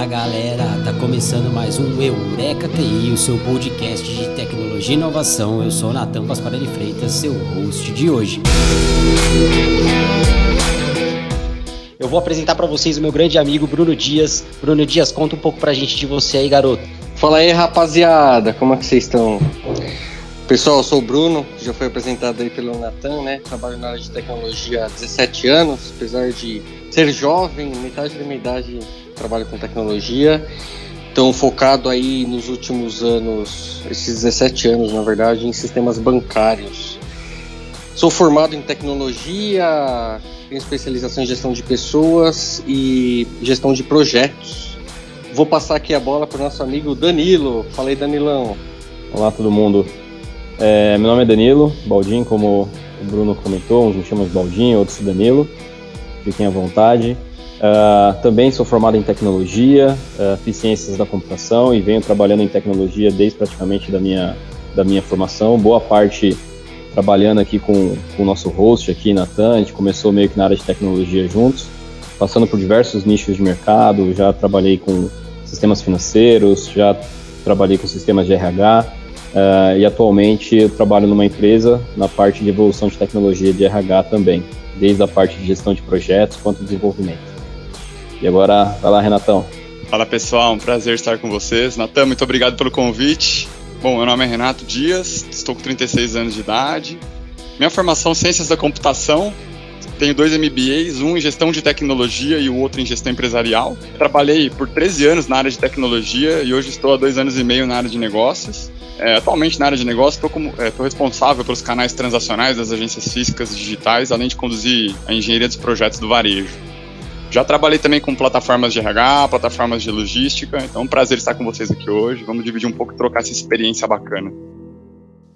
Fala galera, tá começando mais um Eureka TI, o seu podcast de tecnologia e inovação. Eu sou o Natan Pasquarelli Freitas, seu host de hoje. Eu vou apresentar para vocês o meu grande amigo Bruno Dias. Bruno Dias, conta um pouco pra gente de você aí, garoto. Fala aí, rapaziada, como é que vocês estão? Pessoal, eu sou o Bruno, já foi apresentado aí pelo Natan, né? Trabalho na área de tecnologia há 17 anos, apesar de ser jovem, metade da minha idade trabalho com tecnologia. Então, focado aí nos últimos anos, esses 17 anos, na verdade, em sistemas bancários. Sou formado em tecnologia, tenho especialização em gestão de pessoas e gestão de projetos. Vou passar aqui a bola para o nosso amigo Danilo. Falei, Danilão. Olá, todo mundo. É, meu nome é Danilo Baldin, como o Bruno comentou, uns me chamam de Baldin, outros de Danilo. Fiquem à vontade. Uh, também sou formado em tecnologia, uh, ciências da computação e venho trabalhando em tecnologia desde praticamente da minha, da minha formação. Boa parte trabalhando aqui com, com o nosso host aqui, Natan. A gente começou meio que na área de tecnologia juntos, passando por diversos nichos de mercado. Já trabalhei com sistemas financeiros, já trabalhei com sistemas de RH. Uh, ah, e atualmente eu trabalho numa empresa na parte de evolução de tecnologia de RH também, desde a parte de gestão de projetos quanto desenvolvimento. E agora, vai lá, Renatão. Fala pessoal, um prazer estar com vocês. Natan, muito obrigado pelo convite. Bom, meu nome é Renato Dias, estou com 36 anos de idade. Minha formação é Ciências da Computação. Tenho dois MBAs, um em Gestão de Tecnologia e o outro em Gestão Empresarial. Trabalhei por 13 anos na área de tecnologia e hoje estou há dois anos e meio na área de negócios. É, atualmente na área de negócios estou é, responsável pelos canais transacionais das agências físicas e digitais, além de conduzir a engenharia dos projetos do varejo. Já trabalhei também com plataformas de RH, plataformas de logística, então é um prazer estar com vocês aqui hoje. Vamos dividir um pouco e trocar essa experiência bacana.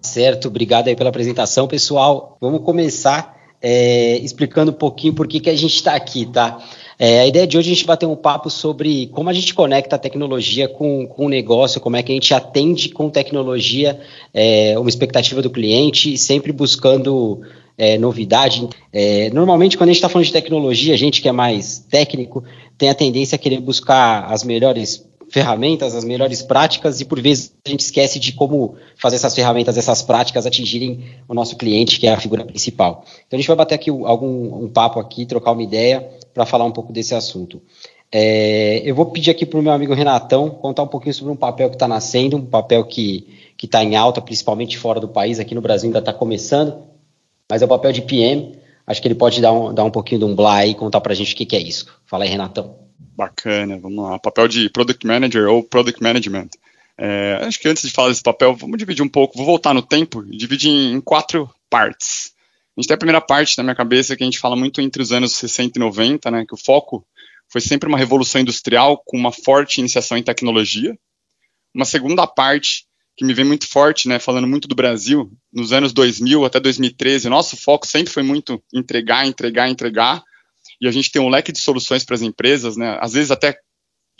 Certo, obrigado aí pela apresentação, pessoal. Vamos começar é, explicando um pouquinho por que, que a gente está aqui, tá? É, a ideia de hoje a gente vai ter um papo sobre como a gente conecta a tecnologia com, com o negócio, como é que a gente atende com tecnologia é, uma expectativa do cliente, sempre buscando é, novidade. É, normalmente, quando a gente está falando de tecnologia, a gente que é mais técnico tem a tendência a querer buscar as melhores ferramentas, as melhores práticas, e por vezes a gente esquece de como fazer essas ferramentas, essas práticas atingirem o nosso cliente, que é a figura principal. Então a gente vai bater aqui algum um papo aqui, trocar uma ideia para falar um pouco desse assunto. É, eu vou pedir aqui para o meu amigo Renatão contar um pouquinho sobre um papel que está nascendo, um papel que está em alta, principalmente fora do país, aqui no Brasil ainda está começando, mas é o papel de PM. Acho que ele pode dar um, dar um pouquinho de um blá e contar para a gente o que, que é isso. Fala aí, Renatão. Bacana, vamos lá. Papel de Product Manager ou Product Management. É, acho que antes de falar desse papel, vamos dividir um pouco, vou voltar no tempo e dividir em, em quatro partes. A gente tem a primeira parte na minha cabeça que a gente fala muito entre os anos 60 e 90, né, que o foco foi sempre uma revolução industrial com uma forte iniciação em tecnologia. Uma segunda parte que me vem muito forte, né, falando muito do Brasil, nos anos 2000 até 2013, nosso foco sempre foi muito entregar, entregar, entregar, e a gente tem um leque de soluções para as empresas, né, às vezes até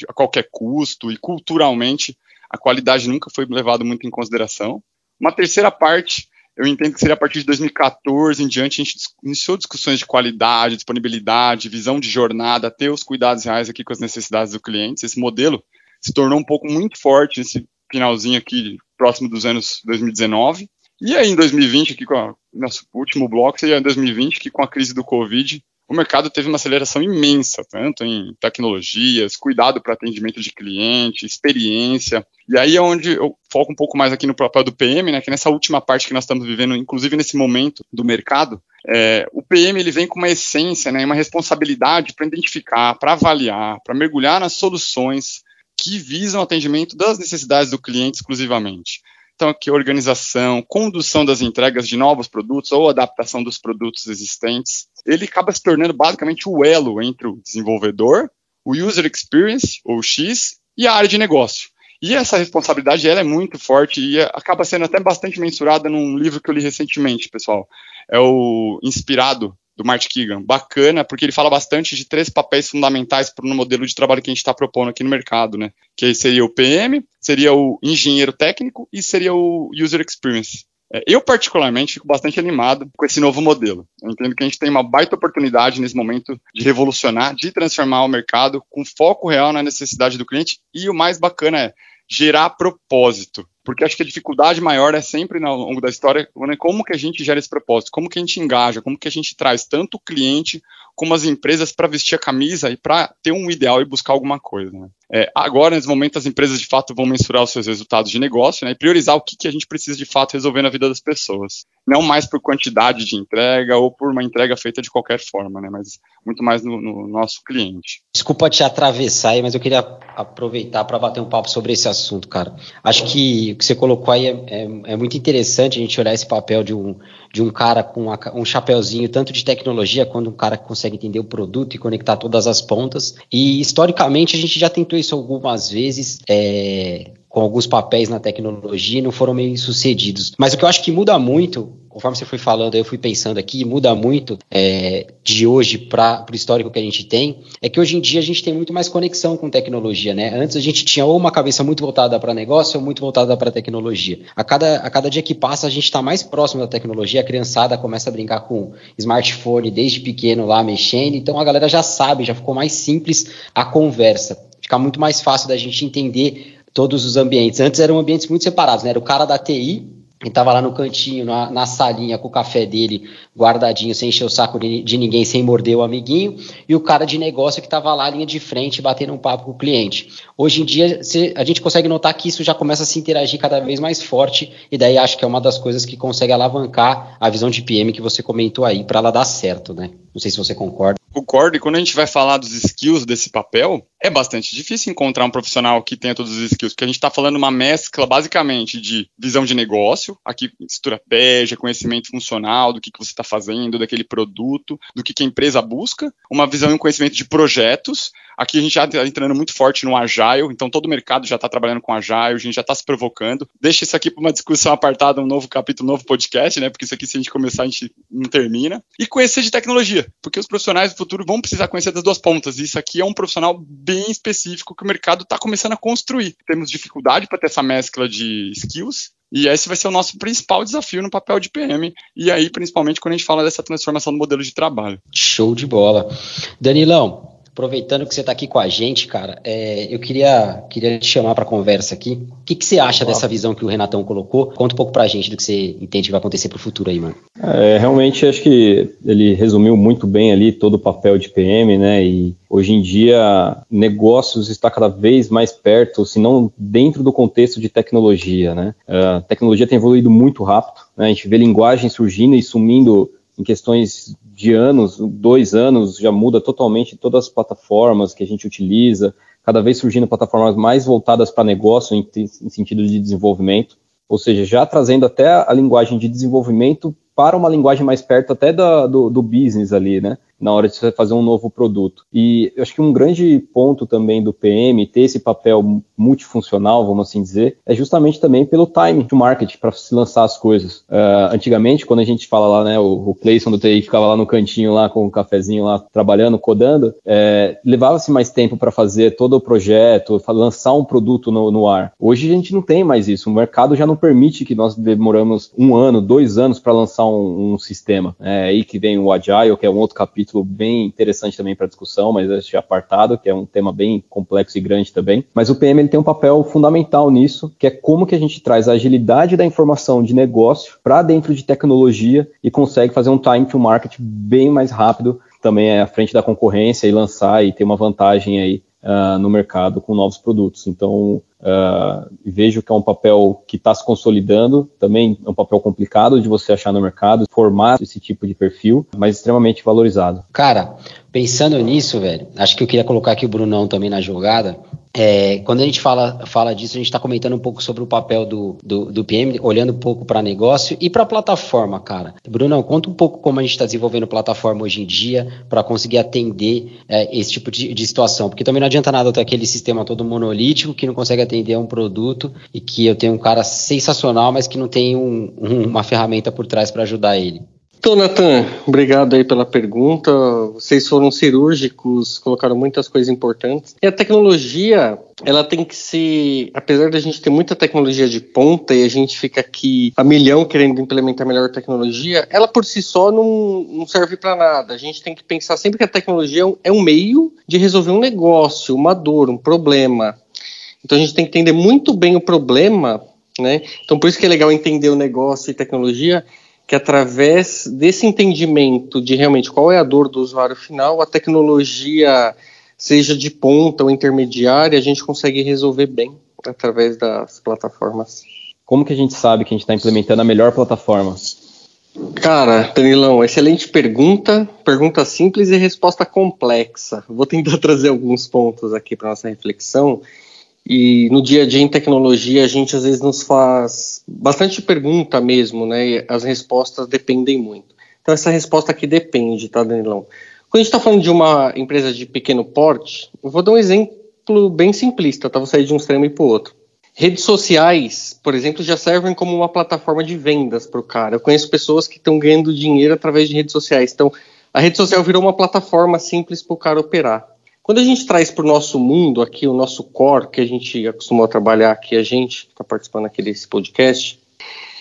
a qualquer custo, e culturalmente a qualidade nunca foi levada muito em consideração. Uma terceira parte, eu entendo que seria a partir de 2014 em diante, a gente iniciou discussões de qualidade, disponibilidade, visão de jornada, ter os cuidados reais aqui com as necessidades do cliente. Esse modelo se tornou um pouco muito forte nesse finalzinho aqui, próximo dos anos 2019. E aí, em 2020, aqui com o nosso último bloco, seria em 2020, que com a crise do Covid, o mercado teve uma aceleração imensa, tanto em tecnologias, cuidado para atendimento de cliente, experiência. E aí é onde eu foco um pouco mais aqui no papel do PM, né, que nessa última parte que nós estamos vivendo, inclusive nesse momento do mercado, é, o PM ele vem com uma essência, né, uma responsabilidade para identificar, para avaliar, para mergulhar nas soluções que visam atendimento das necessidades do cliente exclusivamente. Então, aqui, organização, condução das entregas de novos produtos ou adaptação dos produtos existentes. Ele acaba se tornando basicamente o elo entre o desenvolvedor, o user experience, ou X, e a área de negócio. E essa responsabilidade ela é muito forte e acaba sendo até bastante mensurada num livro que eu li recentemente, pessoal. É o Inspirado do Martin Keegan. Bacana, porque ele fala bastante de três papéis fundamentais para o modelo de trabalho que a gente está propondo aqui no mercado, né? Que seria o PM, seria o engenheiro técnico e seria o user experience. É, eu, particularmente, fico bastante animado com esse novo modelo. Eu entendo que a gente tem uma baita oportunidade nesse momento de revolucionar, de transformar o mercado com foco real na necessidade do cliente e o mais bacana é gerar propósito porque acho que a dificuldade maior é sempre ao longo da história né, como que a gente gera esse propósito, como que a gente engaja, como que a gente traz tanto o cliente como as empresas para vestir a camisa e para ter um ideal e buscar alguma coisa. Né? É, agora, nesse momento, as empresas de fato vão mensurar os seus resultados de negócio né, e priorizar o que, que a gente precisa de fato resolver na vida das pessoas. Não mais por quantidade de entrega ou por uma entrega feita de qualquer forma, né, mas muito mais no, no nosso cliente. Desculpa te atravessar aí, mas eu queria aproveitar para bater um papo sobre esse assunto, cara. Acho que o que você colocou aí é, é, é muito interessante a gente olhar esse papel de um, de um cara com uma, um chapéuzinho tanto de tecnologia quanto um cara que consegue entender o produto e conectar todas as pontas. E historicamente a gente já tentou isso algumas vezes. É, com alguns papéis na tecnologia e não foram meio sucedidos. Mas o que eu acho que muda muito, conforme você foi falando, eu fui pensando aqui, muda muito é, de hoje para o histórico que a gente tem, é que hoje em dia a gente tem muito mais conexão com tecnologia, né? Antes a gente tinha ou uma cabeça muito voltada para negócio ou muito voltada para tecnologia. A cada, a cada dia que passa a gente está mais próximo da tecnologia, a criançada começa a brincar com smartphone desde pequeno lá mexendo, então a galera já sabe, já ficou mais simples a conversa. Fica muito mais fácil da gente entender todos os ambientes. Antes eram ambientes muito separados, né? Era o cara da TI, que estava lá no cantinho, na, na, salinha, com o café dele guardadinho, sem encher o saco de, de, ninguém, sem morder o amiguinho, e o cara de negócio que estava lá, linha de frente, batendo um papo com o cliente. Hoje em dia, a gente consegue notar que isso já começa a se interagir cada vez mais forte, e daí acho que é uma das coisas que consegue alavancar a visão de PM que você comentou aí, para ela dar certo, né? Não sei se você concorda. Concordo, e quando a gente vai falar dos skills desse papel, é bastante difícil encontrar um profissional que tenha todos os skills, porque a gente está falando uma mescla basicamente de visão de negócio, aqui estratégia, conhecimento funcional, do que, que você está fazendo, daquele produto, do que, que a empresa busca, uma visão e um conhecimento de projetos, Aqui a gente já está entrando muito forte no Agile, então todo o mercado já está trabalhando com Agile, a gente já está se provocando. Deixa isso aqui para uma discussão apartada, um novo capítulo, um novo podcast, né? Porque isso aqui, se a gente começar, a gente não termina. E conhecer de tecnologia, porque os profissionais do futuro vão precisar conhecer das duas pontas. E isso aqui é um profissional bem específico que o mercado está começando a construir. Temos dificuldade para ter essa mescla de skills, e esse vai ser o nosso principal desafio no papel de PM, e aí, principalmente, quando a gente fala dessa transformação do modelo de trabalho. Show de bola. Danilão, Aproveitando que você está aqui com a gente, cara, é, eu queria, queria te chamar para conversa aqui. O que, que você acha dessa visão que o Renatão colocou? Conta um pouco para a gente do que você entende que vai acontecer para o futuro aí, mano. É, realmente, acho que ele resumiu muito bem ali todo o papel de PM, né? E hoje em dia, negócios está cada vez mais perto, se não dentro do contexto de tecnologia, né? A tecnologia tem evoluído muito rápido, né? A gente vê linguagem surgindo e sumindo em questões de anos, dois anos, já muda totalmente todas as plataformas que a gente utiliza, cada vez surgindo plataformas mais voltadas para negócio em, em, sentido de desenvolvimento, ou seja, já trazendo até a linguagem de desenvolvimento para uma linguagem mais perto até da, do, do business ali, né? Na hora de você fazer um novo produto. E eu acho que um grande ponto também do PM ter esse papel multifuncional, vamos assim dizer, é justamente também pelo time to market para se lançar as coisas. Uh, antigamente, quando a gente fala lá, né, o, o Clayson do TI ficava lá no cantinho lá com o um cafezinho lá trabalhando, codando, é, levava-se mais tempo para fazer todo o projeto, lançar um produto no, no, ar. Hoje a gente não tem mais isso. O mercado já não permite que nós demoramos um ano, dois anos para lançar um, um sistema. É aí que vem o Agile, que é um outro capítulo capítulo bem interessante também para discussão, mas esse apartado, que é um tema bem complexo e grande também. Mas o PM ele tem um papel fundamental nisso, que é como que a gente traz a agilidade da informação de negócio para dentro de tecnologia e consegue fazer um time to market bem mais rápido, também é à frente da concorrência e lançar e ter uma vantagem aí uh, no mercado com novos produtos. Então, uh, vejo que é um papel que está se consolidando, também é um papel complicado de você achar no mercado, formar esse tipo de perfil, mas extremamente valorizado. Cara, pensando nisso, velho, acho que eu queria colocar aqui o Brunão também na jogada. É, quando a gente fala, fala disso, a gente está comentando um pouco sobre o papel do, do, do PM, olhando um pouco para negócio e para plataforma, cara. Brunão, conta um pouco como a gente está desenvolvendo plataforma hoje em dia para conseguir atender é, esse tipo de, de, situação. Porque também não adianta nada ter aquele sistema todo monolítico que não consegue atender a um produto e que eu tenho um cara sensacional, mas que não tem um, um, uma ferramenta por trás para ajudar ele. Então, Natan, obrigado aí pela pergunta. Vocês foram cirúrgicos, colocaram muitas coisas importantes. E a tecnologia, ela tem que ser, apesar da gente ter muita tecnologia de ponta e a gente fica aqui a milhão querendo implementar melhor tecnologia, ela por si só não, não serve para nada. A gente tem que pensar sempre que a tecnologia é um meio de resolver um negócio, uma dor, um problema. Então a gente tem que entender muito bem o problema, né? Então por isso que é legal entender o negócio e tecnologia que através desse entendimento de realmente qual é a dor do usuário final, a tecnologia, seja de ponta ou intermediária, a gente consegue resolver bem através das plataformas. Como que a gente sabe que a gente está implementando a melhor plataforma? Cara, Danilão, excelente pergunta. Pergunta simples e resposta complexa. Vou tentar trazer alguns pontos aqui para nossa reflexão. E no dia a dia em tecnologia a gente às vezes nos faz bastante pergunta mesmo, né? E as respostas dependem muito. Então essa resposta aqui depende, tá, Danilão? Quando a gente está falando de uma empresa de pequeno porte, eu vou dar um exemplo bem simplista, tá? Vou sair de um extremo e para o outro. Redes sociais, por exemplo, já servem como uma plataforma de vendas para o cara. Eu conheço pessoas que estão ganhando dinheiro através de redes sociais. Então, a rede social virou uma plataforma simples para o cara operar. Quando a gente traz para o nosso mundo aqui, o nosso core, que a gente acostumou a trabalhar aqui, a gente está participando aqui desse podcast,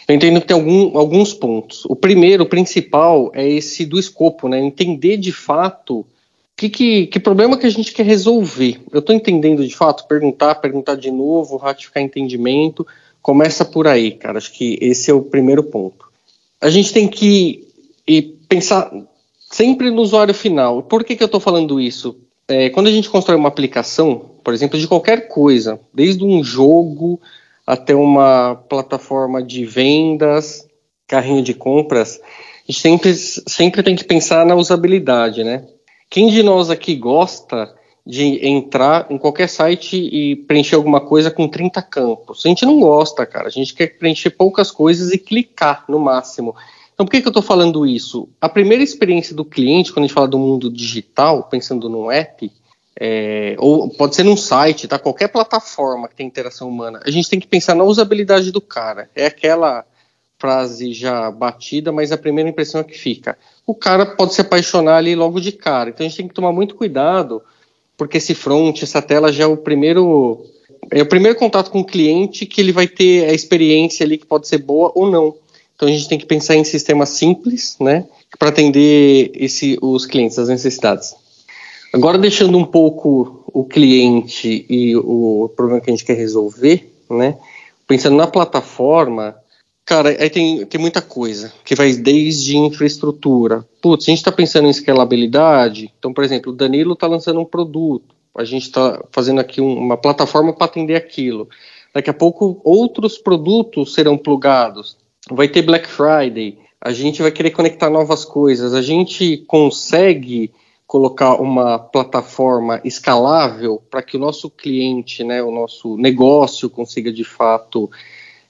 eu entendo que tem algum, alguns pontos. O primeiro, o principal, é esse do escopo, né? Entender de fato que, que, que problema que a gente quer resolver. Eu estou entendendo de fato, perguntar, perguntar de novo, ratificar entendimento. Começa por aí, cara. Acho que esse é o primeiro ponto. A gente tem que pensar sempre no usuário final. Por que, que eu estou falando isso? É, quando a gente constrói uma aplicação, por exemplo, de qualquer coisa, desde um jogo até uma plataforma de vendas, carrinho de compras, a gente sempre, sempre tem que pensar na usabilidade, né? Quem de nós aqui gosta de entrar em qualquer site e preencher alguma coisa com 30 campos? A gente não gosta, cara. A gente quer preencher poucas coisas e clicar no máximo. Então, por que, que eu estou falando isso? A primeira experiência do cliente, quando a gente fala do mundo digital, pensando num app, é, ou pode ser num site, tá? Qualquer plataforma que tem interação humana, a gente tem que pensar na usabilidade do cara. É aquela frase já batida, mas a primeira impressão é que fica. O cara pode se apaixonar ali logo de cara. Então a gente tem que tomar muito cuidado, porque esse front, essa tela já é o primeiro é o primeiro contato com o cliente que ele vai ter a experiência ali que pode ser boa ou não. Então a gente tem que pensar em sistemas simples, né, para atender esse, os clientes, as necessidades. Agora deixando um pouco o cliente e o problema que a gente quer resolver, né, pensando na plataforma, cara, aí tem, tem muita coisa que vai desde infraestrutura. Putz, a gente está pensando em escalabilidade. Então, por exemplo, o Danilo está lançando um produto, a gente está fazendo aqui um, uma plataforma para atender aquilo. Daqui a pouco outros produtos serão plugados vai ter Black Friday, a gente vai querer conectar novas coisas, a gente consegue colocar uma plataforma escalável para que o nosso cliente, né, o nosso negócio consiga de fato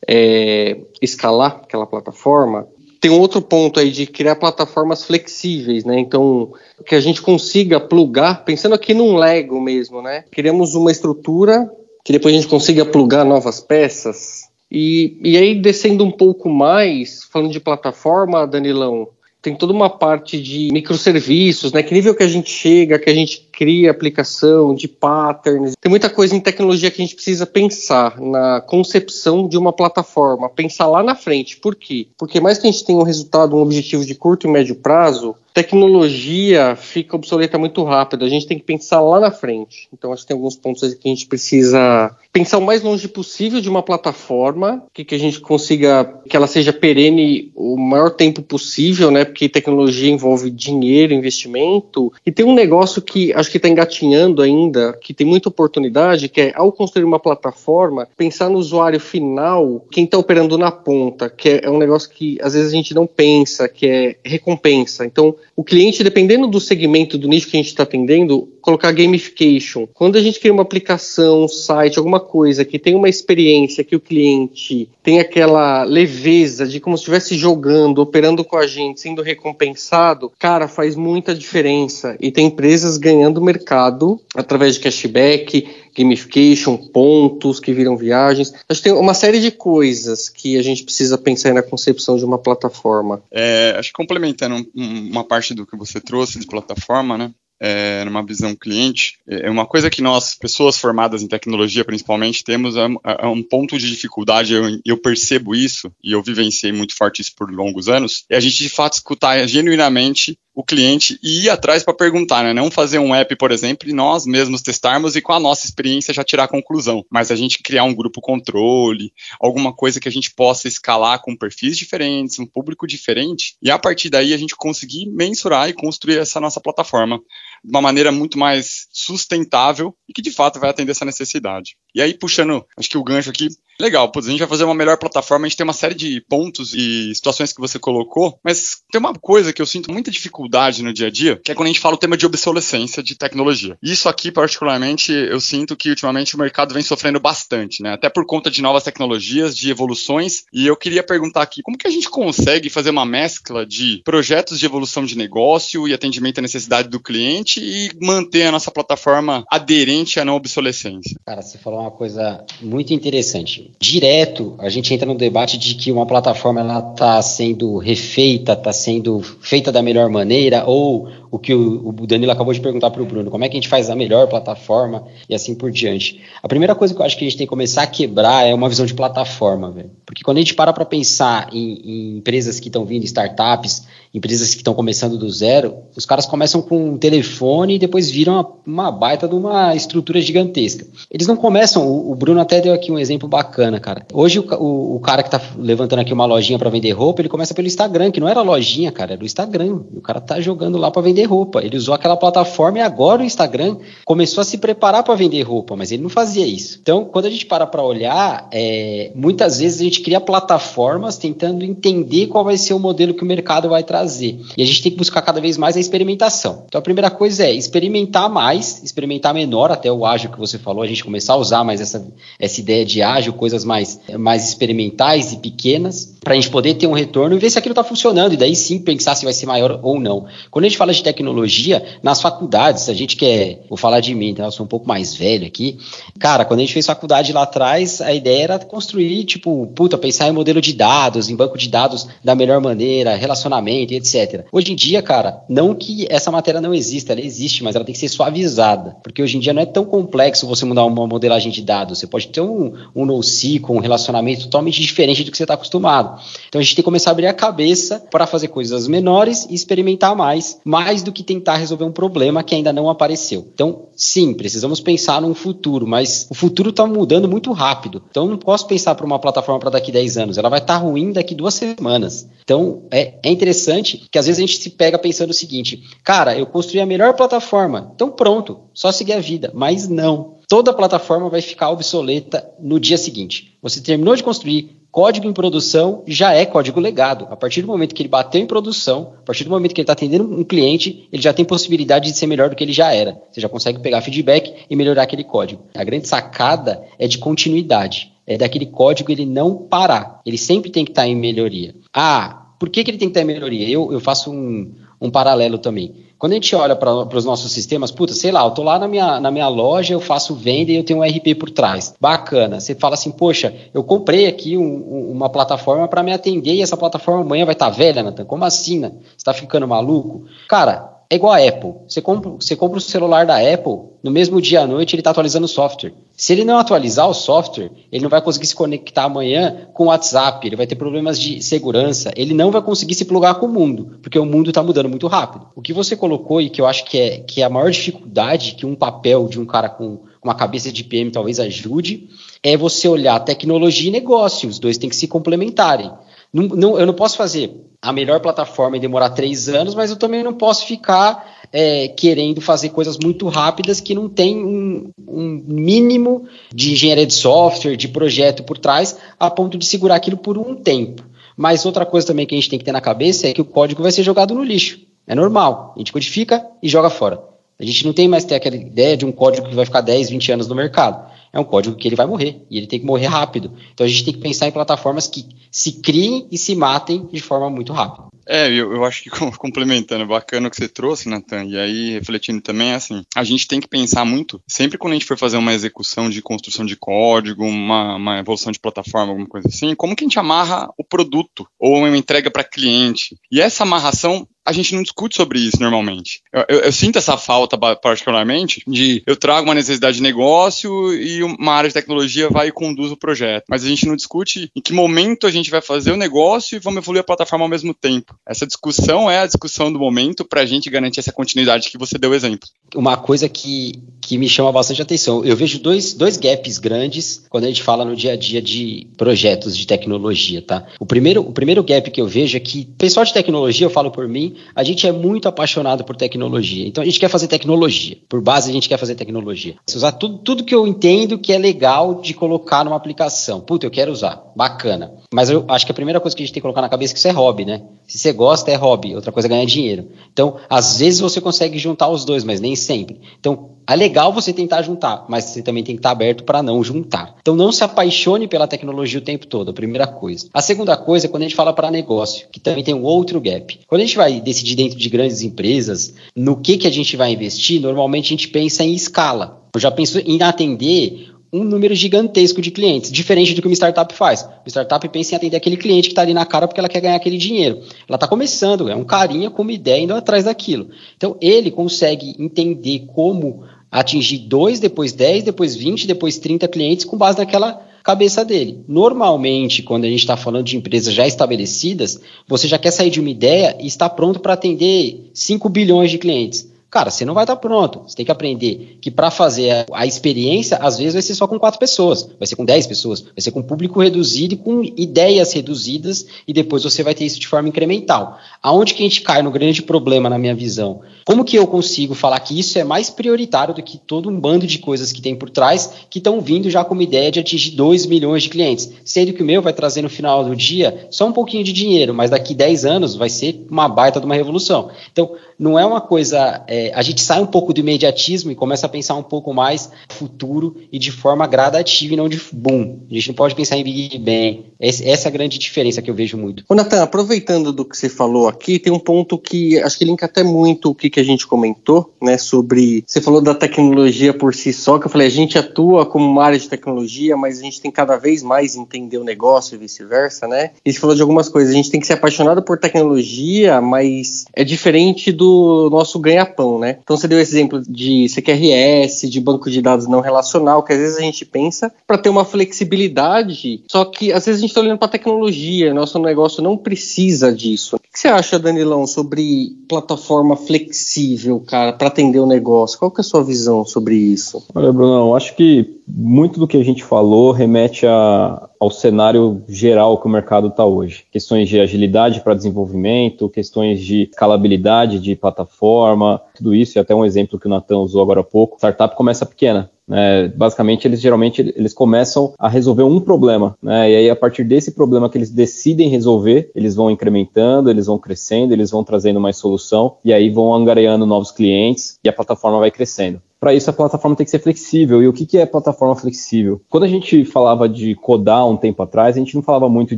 é, escalar aquela plataforma. Tem um outro ponto aí de criar plataformas flexíveis, né? Então, que a gente consiga plugar, pensando aqui num Lego mesmo, né? Queremos uma estrutura que depois a gente consiga plugar novas peças, e, e aí, descendo um pouco mais, falando de plataforma, Danilão, tem toda uma parte de microserviços, né? Que nível que a gente chega, que a gente cria aplicação, de patterns. Tem muita coisa em tecnologia que a gente precisa pensar na concepção de uma plataforma, pensar lá na frente. Por quê? Porque mais que a gente tenha um resultado, um objetivo de curto e médio prazo, tecnologia fica obsoleta muito rápido. A gente tem que pensar lá na frente. Então, acho que tem alguns pontos que a gente precisa pensar o mais longe possível de uma plataforma, que, que a gente consiga que ela seja perene o maior tempo possível, né? Porque tecnologia envolve dinheiro, investimento. E tem um negócio que acho que está engatinhando ainda, que tem muita oportunidade, que é ao construir uma plataforma, pensar no usuário final, quem está operando na ponta, que é, é um negócio que às vezes a gente não pensa, que é recompensa. Então, o cliente, dependendo do segmento, do nicho que a gente está atendendo, colocar gamification. Quando a gente cria uma aplicação, um site, alguma coisa que tem uma experiência que o cliente tem aquela leveza de como se estivesse jogando, operando com a gente, sendo recompensado, cara, faz muita diferença. E tem empresas ganhando mercado através de cashback, gamification, pontos que viram viagens. Acho que tem uma série de coisas que a gente precisa pensar na concepção de uma plataforma. É, acho que complementando uma parte do que você trouxe de plataforma, né? é, numa visão cliente, é, é uma coisa que nós, pessoas formadas em tecnologia principalmente, temos é, é um ponto de dificuldade, eu, eu, percebo isso, e eu vivenciei muito forte isso por longos anos, é a gente de fato escutar genuinamente o cliente ir atrás para perguntar, né? Não fazer um app, por exemplo, e nós mesmos testarmos e com a nossa experiência já tirar a conclusão. Mas a gente criar um grupo controle, alguma coisa que a gente possa escalar com perfis diferentes, um público diferente, e a partir daí a gente conseguir mensurar e construir essa nossa plataforma de uma maneira muito mais sustentável e que de fato vai atender essa necessidade. E aí, puxando, acho que o gancho aqui, legal, putz, a gente vai fazer uma melhor plataforma, a gente tem uma série de pontos e situações que você colocou, mas tem uma coisa que eu sinto muita dificuldade no dia a dia, que é quando a gente fala o tema de obsolescência de tecnologia. Isso aqui, particularmente, eu sinto que ultimamente o mercado vem sofrendo bastante, né? Até por conta de novas tecnologias, de evoluções, e eu queria perguntar aqui, como que a gente consegue fazer uma mescla de projetos de evolução de negócio e atendimento à necessidade do cliente e manter a nossa plataforma aderente à não obsolescência? Cara, você falou uma coisa muito interessante. Direto, a gente entra no debate de que uma plataforma está sendo refeita, está sendo feita da melhor maneira, ou o que o, o Danilo acabou de perguntar para o Bruno, como é que a gente faz a melhor plataforma e assim por diante. A primeira coisa que eu acho que a gente tem que começar a quebrar é uma visão de plataforma, velho. Porque quando a gente para para pensar em, em empresas que estão vindo, startups, empresas que estão começando do zero, os caras começam com um telefone e depois viram uma, uma baita de uma estrutura gigantesca. Eles não começam, o, o, Bruno até deu aqui um exemplo bacana, cara. Hoje o, o, o cara que está levantando aqui uma lojinha para vender roupa, ele começa pelo Instagram, que não era lojinha, cara, era o Instagram. O cara tá jogando lá para vender roupa. Ele usou aquela plataforma e agora o Instagram começou a se preparar para vender roupa, mas ele não fazia isso. Então, quando a gente para para olhar, é, muitas vezes a gente cria plataformas tentando entender qual vai ser o modelo que o mercado vai trazer. E a gente tem que buscar cada vez mais a experimentação. Então a primeira coisa é experimentar mais, experimentar menor, até o ágil que você falou, a gente começar a usar mais essa, essa ideia de ágil, coisas mais, mais experimentais e pequenas, para a gente poder ter um retorno e ver se aquilo está funcionando, e daí sim pensar se vai ser maior ou não. Quando a gente fala de tecnologia, nas faculdades, a gente quer, vou falar de mim, tá? eu sou um pouco mais velho aqui, cara, quando a gente fez faculdade lá atrás, a ideia era construir, tipo, puta, pensar em modelo de dados, em banco de dados da melhor maneira, relacionamento, etc. Hoje em dia, cara, não que essa matéria não exista, ela existe, mas ela tem que ser suavizada, porque hoje em dia não é tão complexo você mudar uma modelagem de dados. Você pode ter um, um NoSQL, um relacionamento totalmente diferente do que você está acostumado. Então a gente tem que começar a abrir a cabeça para fazer coisas menores e experimentar mais, mais do que tentar resolver um problema que ainda não apareceu. Então, sim, precisamos pensar num futuro, mas o futuro está mudando muito rápido. Então, não posso pensar para uma plataforma para daqui 10 anos. Ela vai estar tá ruim daqui duas semanas. Então, é, é interessante que às vezes a gente se pega pensando o seguinte: cara, eu construí a melhor plataforma, então pronto, só seguir a vida. Mas não. Toda plataforma vai ficar obsoleta no dia seguinte. Você terminou de construir, código em produção já é código legado. A partir do momento que ele bateu em produção, a partir do momento que ele está atendendo um cliente, ele já tem possibilidade de ser melhor do que ele já era. Você já consegue pegar feedback e melhorar aquele código. A grande sacada é de continuidade. É daquele código ele não parar. Ele sempre tem que estar tá em melhoria. Ah, por que, que ele tem que ter melhoria? Eu, eu faço um, um paralelo também. Quando a gente olha para os nossos sistemas, puta, sei lá, eu tô lá na minha, na minha loja, eu faço venda e eu tenho um RP por trás. Bacana. Você fala assim, poxa, eu comprei aqui um, uma plataforma para me atender e essa plataforma amanhã vai estar tá velha, Nathan. Como assim, né? Você está ficando maluco? Cara, é igual a Apple. Você compra, você compra o celular da Apple, no mesmo dia à noite ele está atualizando o software. Se ele não atualizar o software, ele não vai conseguir se conectar amanhã com o WhatsApp, ele vai ter problemas de segurança, ele não vai conseguir se plugar com o mundo, porque o mundo está mudando muito rápido. O que você colocou e que eu acho que é, que é a maior dificuldade que um papel de um cara com uma cabeça de PM talvez ajude, é você olhar tecnologia e negócio. Os dois têm que se complementarem. Não, não, eu não posso fazer a melhor plataforma e demorar três anos, mas eu também não posso ficar é, querendo fazer coisas muito rápidas que não tem um, um, mínimo de engenharia de software, de projeto por trás, a ponto de segurar aquilo por um tempo. Mas outra coisa também que a gente tem que ter na cabeça é que o código vai ser jogado no lixo. É normal. A gente codifica e joga fora. A gente não tem mais ter aquela ideia de um código que vai ficar 10, 20 anos no mercado. É um código que ele vai morrer e ele tem que morrer rápido. Então a gente tem que pensar em plataformas que se criem e se matem de forma muito rápida. É, eu, eu acho que complementando, bacana o que você trouxe, Nathan, e aí refletindo também, é assim, a gente tem que pensar muito, sempre quando a gente for fazer uma execução de construção de código, uma, uma evolução de plataforma, alguma coisa assim, como que a gente amarra o produto ou uma entrega para cliente? E essa amarração a gente não discute sobre isso normalmente. Eu, eu, eu, sinto essa falta particularmente de eu trago uma necessidade de negócio e uma área de tecnologia vai e conduz o projeto. Mas a gente não discute em que momento a gente vai fazer o negócio e vamos evoluir a plataforma ao mesmo tempo. Essa discussão é a discussão do momento para a gente garantir essa continuidade que você deu exemplo. Uma coisa que, que me chama bastante atenção, eu vejo dois, dois gaps grandes quando a gente fala no dia a dia de projetos de tecnologia, tá? O primeiro, o primeiro gap que eu vejo é que, pessoal de tecnologia, eu falo por mim, a gente é muito apaixonado por tecnologia. Então a gente quer fazer tecnologia. Por base, a gente quer fazer tecnologia. Se usar tudo, tudo que eu entendo que é legal de colocar numa aplicação. Puta, eu quero usar. Bacana. Mas eu acho que a primeira coisa que a gente tem que colocar na cabeça é que isso é hobby, né? Se você gosta, é hobby. Outra coisa é ganhar dinheiro. Então, às vezes você consegue juntar os dois, mas nem sempre. Então, é legal você tentar juntar, mas você também tem que estar aberto para não juntar. Então não se apaixone pela tecnologia o tempo todo, a primeira coisa. A segunda coisa é quando a gente fala para negócio, que também tem um outro gap. Quando a gente vai decidir dentro de grandes empresas no que, que a gente vai investir, normalmente a gente pensa em escala. Eu já penso em atender um número gigantesco de clientes, diferente do que uma startup faz. Uma startup pensa em atender aquele cliente que está ali na cara porque ela quer ganhar aquele dinheiro. Ela está começando, é um carinha com uma ideia indo atrás daquilo. Então, ele consegue entender como atingir 2, depois 10, depois 20, depois 30 clientes com base naquela cabeça dele. Normalmente, quando a gente está falando de empresas já estabelecidas, você já quer sair de uma ideia e está pronto para atender 5 bilhões de clientes. Cara, você não vai estar pronto. Você tem que aprender que para fazer a, a, experiência, às vezes vai ser só com quatro pessoas, vai ser com dez pessoas, vai ser com público reduzido e com ideias reduzidas, e depois você vai ter isso de forma incremental. Aonde que a gente cai no grande problema, na minha visão? Como que eu consigo falar que isso é mais prioritário do que todo um bando de coisas que tem por trás, que estão vindo já com uma ideia de atingir 2 milhões de clientes? Sendo que o meu vai trazer no final do dia só um pouquinho de dinheiro, mas daqui 10 anos vai ser uma baita de uma revolução. Então, não é uma coisa. É, a gente sai um pouco do imediatismo e começa a pensar um pouco mais futuro e de forma gradativa e não de boom. A gente não pode pensar em Big Bang. Essa é a grande diferença que eu vejo muito. Ô, Natan, aproveitando do que você falou aqui, tem um ponto que acho que linka até muito o que, que a gente comentou, né? Sobre. Você falou da tecnologia por si só, que eu falei, a gente atua como uma área de tecnologia, mas a gente tem cada vez mais entender o negócio e vice-versa, né? E você falou de algumas coisas. A gente tem que ser apaixonado por tecnologia, mas é diferente do nosso ganha-pão, né? Então você deu esse exemplo de CQRS, de banco de dados não relacional, que às vezes a gente pensa para ter uma flexibilidade, só que às vezes a gente está olhando para a tecnologia, nosso negócio não precisa disso. O que você acha, Danilão, sobre plataforma flexível, cara, para atender o negócio? Qual que é a sua visão sobre isso? Olha, Bruno, acho que muito do que a gente falou remete a, ao cenário geral que o mercado está hoje. Questões de agilidade para desenvolvimento, questões de escalabilidade de plataforma, tudo isso, e até um exemplo que o Natan usou agora há pouco. Startup começa pequena, é, basicamente, eles geralmente eles começam a resolver um problema, né? E aí, a partir desse problema que eles decidem resolver, eles vão incrementando, eles vão crescendo, eles vão trazendo mais solução, e aí vão angariando novos clientes e a plataforma vai crescendo para isso a plataforma tem que ser flexível. E o que, que é plataforma flexível? Quando a gente falava de codar um tempo atrás, a gente não falava muito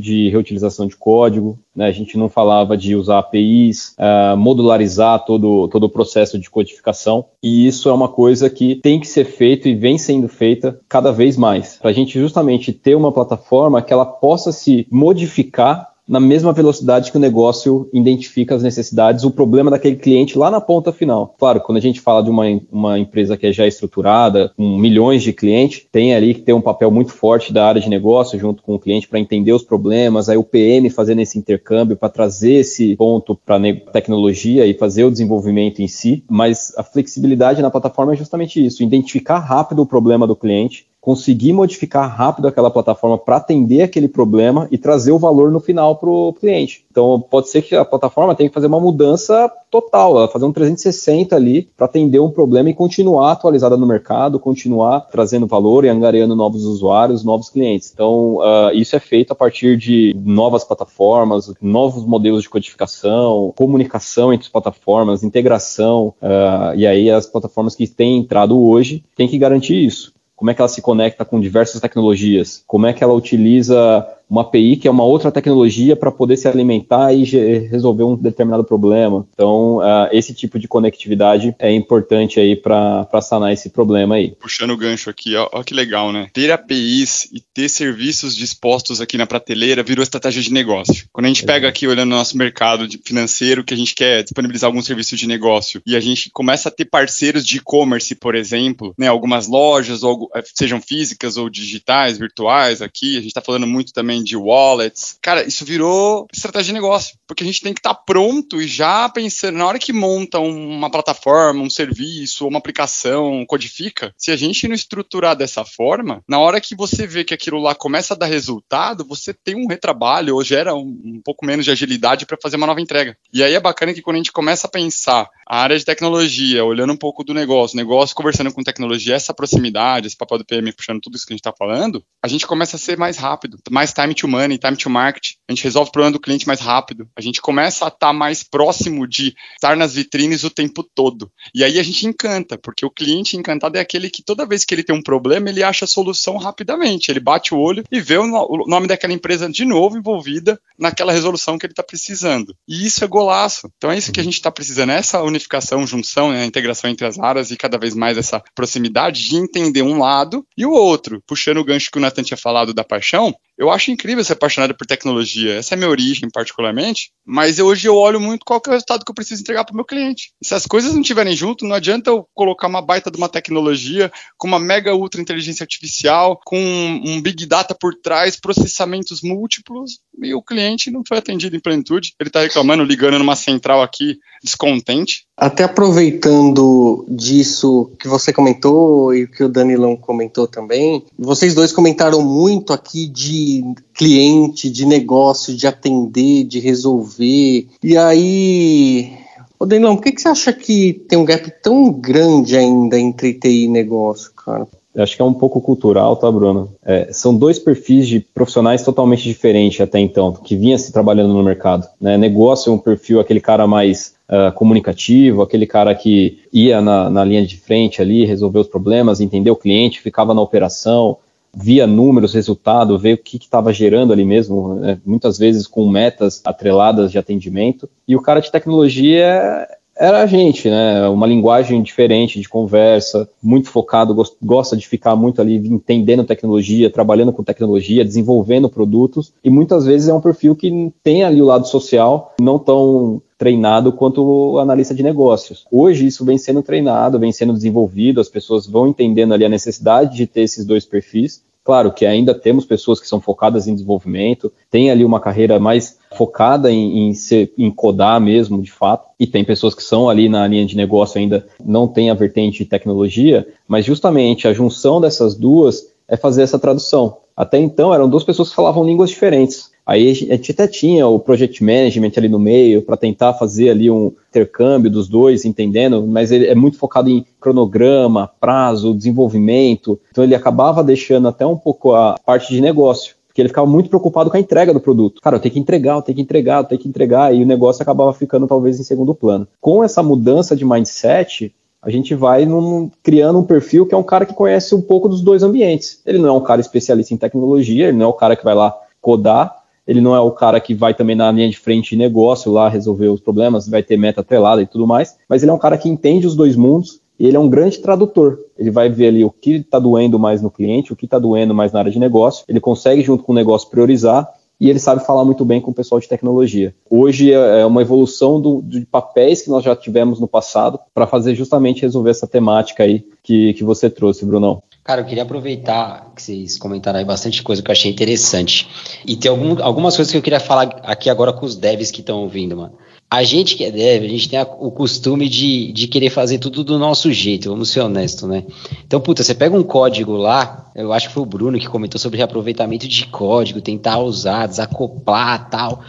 de reutilização de código, né? a gente não falava de usar APIs, uh, ah, modularizar todo, todo o processo de codificação. E isso é uma coisa que tem que ser feito e vem sendo feita cada vez mais, para a gente justamente ter uma plataforma que ela possa se modificar na mesma velocidade que o negócio identifica as necessidades, o problema daquele cliente lá na ponta final. Claro, quando a gente fala de uma, uma empresa que é já estruturada, com milhões de clientes, tem ali que ter um papel muito forte da área de negócio junto com o cliente para entender os problemas, aí o PM fazendo esse intercâmbio para trazer esse ponto para tecnologia e fazer o desenvolvimento em si, mas a flexibilidade na plataforma é justamente isso, identificar rápido o problema do cliente, conseguir modificar rápido aquela plataforma para atender aquele problema e trazer o valor no final para o cliente. Então, pode ser que a plataforma tenha que fazer uma mudança total, ela fazer um 360 ali para atender um problema e continuar atualizada no mercado, continuar trazendo valor e angariando novos usuários, novos clientes. Então, uh, isso é feito a partir de novas plataformas, novos modelos de codificação, comunicação entre as plataformas, integração, uh, e aí as plataformas que têm entrado hoje têm que garantir isso como é que ela se conecta com diversas tecnologias, como é que ela utiliza uma API que é uma outra tecnologia para poder se alimentar e resolver um determinado problema. Então, uh, esse tipo de conectividade é importante aí para sanar esse problema aí. Puxando o gancho aqui, ó, que legal, né? Ter APIs e ter serviços dispostos aqui na prateleira virou estratégia de negócio. Quando a gente pega aqui olhando o nosso mercado financeiro, que a gente quer disponibilizar algum serviço de negócio e a gente começa a ter parceiros de e-commerce, por exemplo, né? Algumas lojas, ou, eh, sejam físicas ou digitais, virtuais aqui, a gente está falando muito também de wallets. Cara, isso virou estratégia de negócio, porque a gente tem que estar tá pronto e já pensando, na hora que monta uma plataforma, um serviço, uma aplicação, codifica, se a gente não estruturar dessa forma, na hora que você vê que aquilo lá começa a dar resultado, você tem um retrabalho ou gera um, um pouco menos de agilidade para fazer uma nova entrega. E aí é bacana que quando a gente começa a pensar a área de tecnologia, olhando um pouco do negócio, negócio conversando com tecnologia, essa proximidade, esse papel do PM puxando tudo isso que a gente está falando, a gente começa a ser mais rápido, mais time time to money, time to market, a gente resolve o problema do cliente mais rápido, a gente começa a estar tá mais próximo de estar nas vitrines o tempo todo. E aí a gente encanta, porque o cliente encantado é aquele que toda vez que ele tem um problema, ele acha a solução rapidamente, ele bate o olho e vê o, nome daquela empresa de novo envolvida naquela resolução que ele está precisando. E isso é golaço. Então é isso que a gente está precisando, é essa unificação, junção, né, a integração entre as áreas e cada vez mais essa proximidade de entender um lado e o outro. Puxando o gancho que o Nathan tinha falado da paixão, eu acho incrível ser apaixonado por tecnologia. Essa é a minha origem, particularmente. Mas hoje eu olho muito qual é o resultado que eu preciso entregar para o meu cliente. se as coisas não estiverem junto, não adianta eu colocar uma baita de uma tecnologia com uma mega ultra inteligência artificial, com um big data por trás, processamentos múltiplos, e o cliente não foi atendido em plenitude. Ele está reclamando, ligando numa central aqui, descontente. Até aproveitando disso que você comentou e que o Danilão comentou também, vocês dois comentaram muito aqui de cliente, de negócio, de atender, de resolver. E aí, Ô Danilão, por que, que você acha que tem um gap tão grande ainda entre TI e negócio, cara? Acho que é um pouco cultural, tá, Bruno? É, são dois perfis de profissionais totalmente diferentes até então, que vinha se trabalhando no mercado. Né? Negócio é um perfil, aquele cara mais uh, comunicativo, aquele cara que ia na, na linha de frente ali, resolver os problemas, entender o cliente, ficava na operação, via números, resultado, ver o que estava gerando ali mesmo, né? muitas vezes com metas atreladas de atendimento. E o cara de tecnologia era a gente, né? Uma linguagem diferente de conversa, muito focado, gosta de ficar muito ali entendendo tecnologia, trabalhando com tecnologia, desenvolvendo produtos, e muitas vezes é um perfil que tem ali o lado social não tão treinado quanto o analista de negócios. Hoje isso vem sendo treinado, vem sendo desenvolvido, as pessoas vão entendendo ali a necessidade de ter esses dois perfis. Claro que ainda temos pessoas que são focadas em desenvolvimento, tem ali uma carreira mais focada em, em, ser, em codar mesmo, de fato, e tem pessoas que são ali na linha de negócio ainda não tem a vertente de tecnologia, mas justamente a junção dessas duas é fazer essa tradução. Até então eram duas pessoas que falavam línguas diferentes. Aí a gente até tinha o project management ali no meio para tentar fazer ali um intercâmbio dos dois, entendendo, mas ele é muito focado em cronograma, prazo, desenvolvimento. Então ele acabava deixando até um pouco a parte de negócio porque ele ficava muito preocupado com a entrega do produto. Cara, eu tenho que entregar, eu tenho que entregar, eu tenho que entregar, e o negócio acabava ficando talvez em segundo plano. Com essa mudança de mindset, a gente vai num, criando um perfil que é um cara que conhece um pouco dos dois ambientes. Ele não é um cara especialista em tecnologia, ele não é o cara que vai lá codar, ele não é o cara que vai também na linha de frente de negócio lá resolver os problemas, vai ter meta atrelada e tudo mais, mas ele é um cara que entende os dois mundos e ele é um grande tradutor. Ele vai ver ali o que está doendo mais no cliente, o que está doendo mais na área de negócio, ele consegue, junto com o negócio, priorizar e ele sabe falar muito bem com o pessoal de tecnologia. Hoje é, é uma evolução do, de papéis que nós já tivemos no passado para fazer justamente resolver essa temática aí que, que você trouxe, Brunão. Cara, eu queria aproveitar que vocês comentaram aí bastante coisa que eu achei interessante. E tem algum, algumas coisas que eu queria falar aqui agora com os devs que estão ouvindo, mano. A gente que é dev, a gente tem a, o costume de, de querer fazer tudo do nosso jeito, vamos ser honestos, né? Então, puta, você pega um código lá, eu acho que foi o Bruno que comentou sobre reaproveitamento de código, tentar usar, desacoplar tal.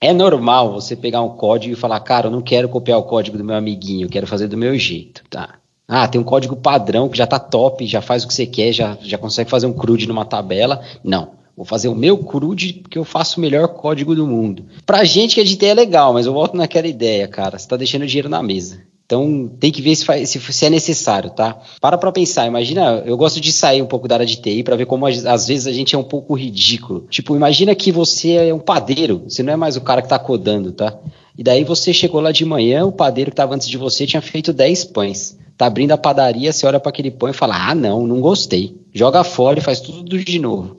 É normal você pegar um código e falar, cara, eu não quero copiar o código do meu amiguinho, eu quero fazer do meu jeito, tá? Ah, tem um código padrão que já está top, já faz o que você quer, já, já consegue fazer um CRUD numa tabela. Não. Vou fazer o meu CRUD porque eu faço o melhor código do mundo. Pra gente que é de TI é legal, mas eu volto naquela ideia, cara. Você tá deixando dinheiro na mesa. Então tem que ver se, faz, se, se, é necessário, tá? Para pra pensar, imagina, eu gosto de sair um pouco da área de TI para ver como às vezes a gente é um pouco ridículo. Tipo, imagina que você é um padeiro, você não é mais o cara que tá codando, tá? E daí você chegou lá de manhã, o padeiro que estava antes de você tinha feito 10 pães tá abrindo a padaria, você olha para aquele pão e fala: ah, não, não gostei. Joga fora e faz tudo de novo.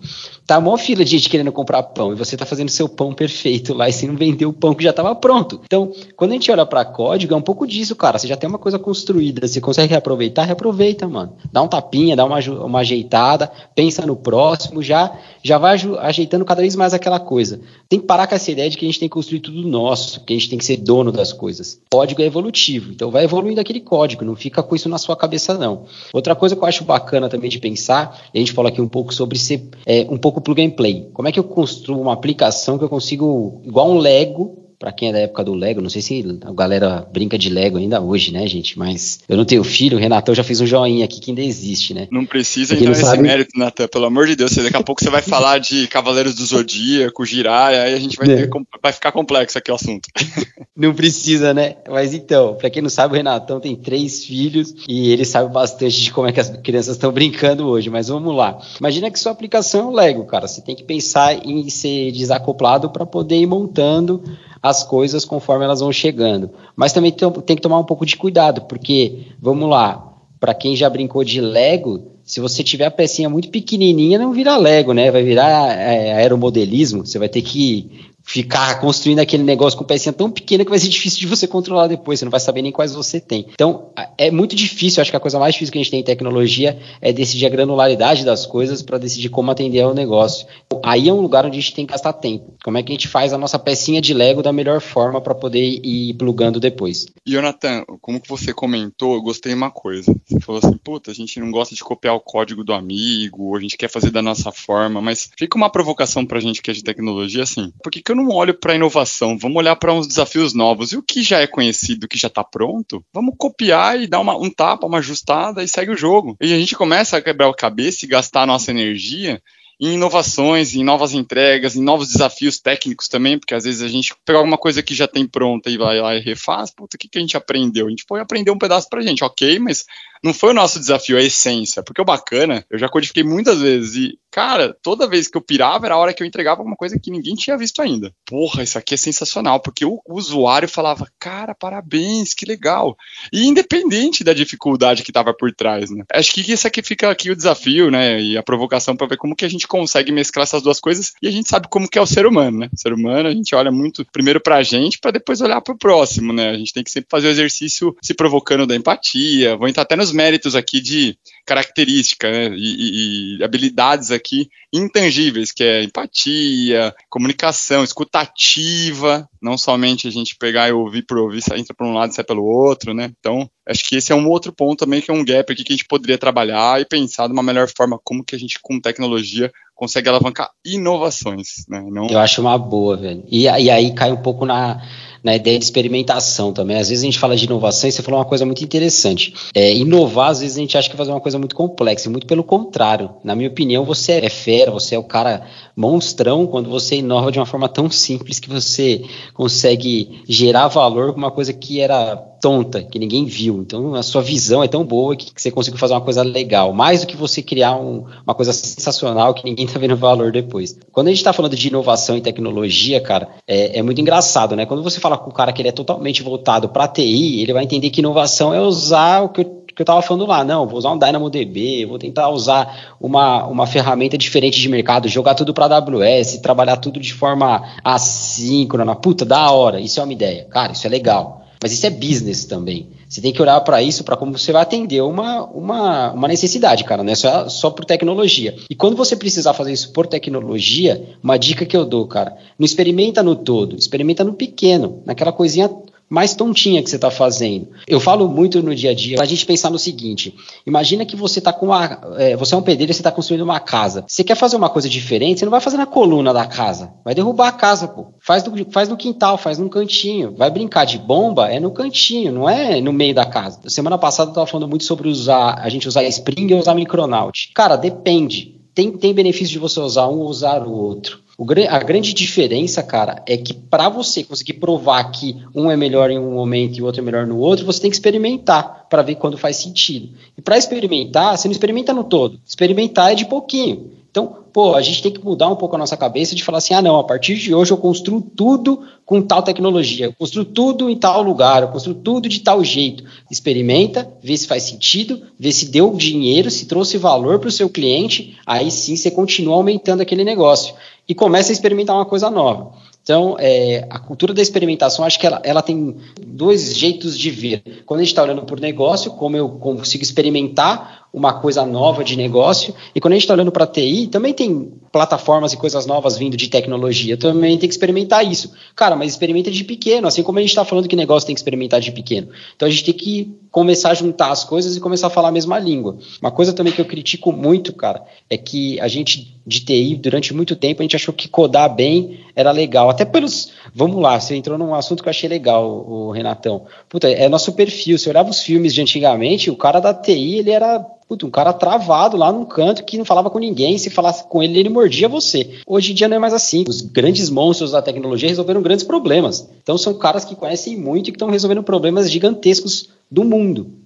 Tá uma fila de gente querendo comprar pão e você tá fazendo seu pão perfeito lá e você não vendeu o pão que já estava pronto. Então, quando a gente olha para código, é um pouco disso, cara. Você já tem uma coisa construída, você consegue reaproveitar, reaproveita, mano. Dá um tapinha, dá uma, uma ajeitada, pensa no próximo, já já vai ajeitando cada vez mais aquela coisa. Tem que parar com essa ideia de que a gente tem que construir tudo nosso, que a gente tem que ser dono das coisas. Código é evolutivo, então vai evoluindo aquele código, não fica com isso na sua cabeça, não. Outra coisa que eu acho bacana também de pensar, a gente falou aqui um pouco sobre ser é, um pouco plug and play. Como é que eu construo uma aplicação que eu consigo, igual um Lego, para quem é da época do Lego, não sei se a galera brinca de Lego ainda hoje, né, gente? Mas eu não tenho filho, o Renatão já fez um joinha aqui que ainda existe, né? Não precisa entrar nesse sabe... mérito, Natan, pelo amor de Deus. Daqui a pouco você vai falar de Cavaleiros do Zodíaco, Jiraiya, aí a gente vai, ter, vai ficar complexo aqui o assunto. Não precisa, né? Mas então, para quem não sabe, o Renatão tem três filhos e ele sabe bastante de como é que as crianças estão brincando hoje. Mas vamos lá. Imagina que sua aplicação é um Lego, cara. Você tem que pensar em ser desacoplado para poder ir montando as coisas conforme elas vão chegando. Mas também tem que tomar um pouco de cuidado, porque, vamos lá, para quem já brincou de Lego, se você tiver a pecinha muito pequenininha, não vira Lego, né? Vai virar é, aeromodelismo. Você vai ter que ficar construindo aquele negócio com pecinha tão pequena que vai ser difícil de você controlar depois, você não vai saber nem quais você tem. Então, é muito difícil, acho que a coisa mais difícil que a gente tem em tecnologia é decidir a granularidade das coisas para decidir como atender ao negócio. Aí é um lugar onde a gente tem que gastar tempo. Como é que a gente faz a nossa pecinha de Lego da melhor forma para poder ir plugando depois. Jonathan, como você comentou, eu gostei de uma coisa. Você falou assim, puta, a gente não gosta de copiar o código do amigo, a gente quer fazer da nossa forma, mas fica uma provocação pra gente que é de tecnologia, assim, por que, que eu não olho para a inovação? Vamos olhar para uns desafios novos. E o que já é conhecido, o que já está pronto, vamos copiar e dar uma, um tapa, uma ajustada e segue o jogo. E a gente começa a quebrar a cabeça e gastar a nossa energia em inovações, em novas entregas, em novos desafios técnicos também, porque às vezes a gente pega alguma coisa que já tem pronta e vai lá e refaz, puta, o que, que a gente aprendeu? A gente foi aprender um pedaço pra gente, ok, mas não foi o nosso desafio, a essência, porque o bacana, eu já codifiquei muitas vezes e, cara, toda vez que eu pirava era a hora que eu entregava alguma coisa que ninguém tinha visto ainda. Porra, isso aqui é sensacional, porque o, usuário falava, cara, parabéns, que legal. E independente da dificuldade que estava por trás, né? Acho que isso aqui fica aqui o desafio, né, e a provocação para ver como que a gente consegue mesclar essas duas coisas e a gente sabe como que é o ser humano, né? O ser humano, a gente olha muito primeiro pra gente para depois olhar para o próximo, né? A gente tem que sempre fazer o exercício se provocando da empatia, vou entrar até nos méritos aqui de característica né, e, e, habilidades aqui intangíveis, que é empatia, comunicação, escutativa, não somente a gente pegar e ouvir por ouvir, entra para um lado e sai pelo outro, né? Então, acho que esse é um outro ponto também, que é um gap aqui que a gente poderia trabalhar e pensar de uma melhor forma como que a gente, com tecnologia, consegue alavancar inovações, né? Não... Eu acho uma boa, velho. E, e aí cai um pouco na na ideia de experimentação também. Às vezes a gente fala de inovação e você falou uma coisa muito interessante. É, inovar, às vezes a gente acha que fazer uma coisa muito complexa, e muito pelo contrário. Na minha opinião, você é fera, você é o cara monstrão quando você inova de uma forma tão simples que você consegue gerar valor com uma coisa que era tonta, que ninguém viu. Então a sua visão é tão boa que, que você conseguiu fazer uma coisa legal, mais do que você criar um, uma coisa sensacional que ninguém tá vendo valor depois. Quando a gente está falando de inovação e tecnologia, cara, é, é, muito engraçado, né? Quando você fala com o cara que ele é totalmente voltado para TI, ele vai entender que inovação é usar o que eu que eu estava falando lá, não, vou usar um DynamoDB, vou tentar usar uma, uma ferramenta diferente de mercado, jogar tudo para AWS, trabalhar tudo de forma assíncrona, puta, da hora, isso é uma ideia, cara, isso é legal. Mas isso é business também. Você tem que olhar para isso, para como você vai atender uma, uma, uma necessidade, cara, não é só, só por tecnologia. E quando você precisar fazer isso por tecnologia, uma dica que eu dou, cara, não experimenta no todo, experimenta no pequeno, naquela coisinha mais tontinha que você está fazendo. Eu falo muito no dia a dia, a gente pensar no seguinte: imagina que você tá com uma. É, você é um pedreiro e você está construindo uma casa. Você quer fazer uma coisa diferente, você não vai fazer na coluna da casa. Vai derrubar a casa, pô. Faz, do, faz no quintal, faz num cantinho. Vai brincar de bomba, é no cantinho, não é no meio da casa. Semana passada eu estava falando muito sobre usar a gente usar Spring e usar Micronaut. Cara, depende. Tem, tem benefício de você usar um ou usar o outro. O, a grande diferença, cara, é que para você conseguir provar que um é melhor em um momento e o outro é melhor no outro, você tem que experimentar para ver quando faz sentido. E para experimentar, você não experimenta no todo. Experimentar é de pouquinho. Então, pô, a gente tem que mudar um pouco a nossa cabeça de falar assim: ah, não, a partir de hoje eu construo tudo com tal tecnologia, eu construo tudo em tal lugar, eu construo tudo de tal jeito. Experimenta, vê se faz sentido, vê se deu dinheiro, se trouxe valor para o seu cliente, aí sim você continua aumentando aquele negócio e começa a experimentar uma coisa nova. Então, é, a cultura da experimentação, acho que ela, ela tem dois jeitos de ver. Quando a gente está olhando por negócio, como eu consigo experimentar uma coisa nova de negócio, e quando a gente está olhando para TI, também tem plataformas e coisas novas vindo de tecnologia, também tem que experimentar isso. Cara, mas experimenta de pequeno, assim como a gente está falando que negócio tem que experimentar de pequeno. Então a gente tem que começar a juntar as coisas e começar a falar a mesma língua. Uma coisa também que eu critico muito, cara, é que a gente de TI, durante muito tempo, a gente achou que codar bem era legal. Até pelos. Vamos lá, você entrou num assunto que eu achei legal, o Renatão. Puta, é nosso perfil. Se olhava os filmes de antigamente, o cara da TI, ele era puta, um cara travado lá num canto que não falava com ninguém. Se falasse com ele, ele mordia você. Hoje em dia não é mais assim. Os grandes monstros da tecnologia resolveram grandes problemas. Então são caras que conhecem muito e que estão resolvendo problemas gigantescos do mundo.